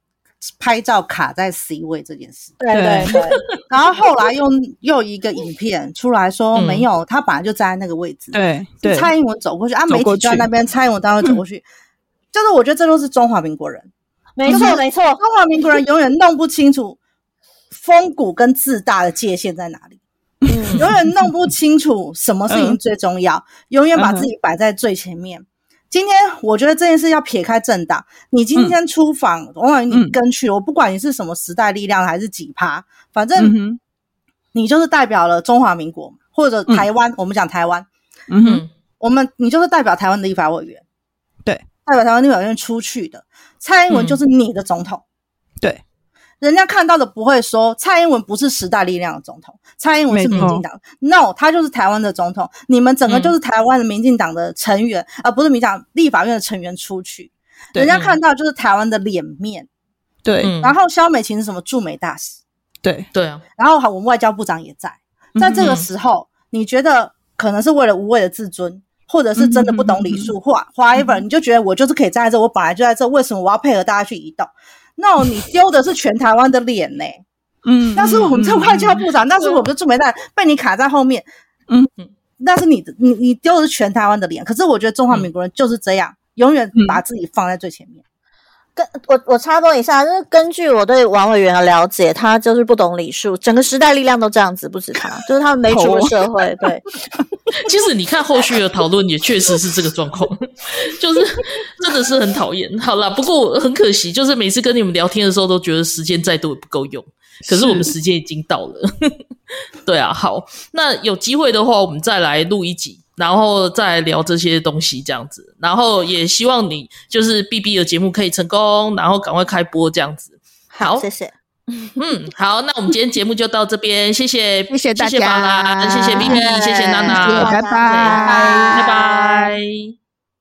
拍照卡在 C 位这件事，对对。对。然后后来又又一个影片出来说没有，他本来就站在那个位置，对对。蔡英文走过去啊，媒体就在那边，蔡英文当然走过去，就是我觉得这都是中华民国人，没错没错，中华民国人永远弄不清楚 风骨跟自大的界限在哪里，永远弄不清楚什么事情最重要，永远把自己摆在最前面。今天我觉得这件事要撇开政党，你今天出访，我管、嗯、你跟去，我不管你是什么时代力量还是几趴，反正你就是代表了中华民国或者台湾。嗯、我们讲台湾，嗯哼，我们你就是代表台湾的立法委员，对，代表台湾立法委员出去的。蔡英文就是你的总统，嗯、对。人家看到的不会说蔡英文不是时代力量的总统，蔡英文是民进党。No，他就是台湾的总统。你们整个就是台湾的民进党的成员，而、嗯、不是民进党立法院的成员出去。人家看到就是台湾的脸面。对。然后萧美琴是什么驻美大使？对对啊。然后我们外交部长也在。在这个时候，嗯、你觉得可能是为了无谓的自尊，或者是真的不懂礼数，或 whatever，你就觉得我就是可以站在这，我本来就在这，为什么我要配合大家去移动？那、no, 你丢的是全台湾的脸呢、欸？嗯，那是我们这外交部长，那、嗯、是我们的驻美代被你卡在后面。嗯嗯，那是你的，你你丢的是全台湾的脸。可是我觉得中华民国人就是这样，嗯、永远把自己放在最前面。跟我我插播一下，就是根据我对王委员的了解，他就是不懂礼数，整个时代力量都这样子，不止他，就是他们没出过社会。对，其实你看后续的讨论也确实是这个状况，就是真的是很讨厌。好啦，不过很可惜，就是每次跟你们聊天的时候，都觉得时间再多也不够用。可是我们时间已经到了，对啊，好，那有机会的话，我们再来录一集。然后再聊这些东西，这样子，然后也希望你就是 BB 的节目可以成功，然后赶快开播这样子。好，谢谢。嗯，好，那我们今天节目就到这边，谢谢，谢谢大家，谢谢巴拉，谢谢 BB，谢谢娜娜，拜拜。拜拜。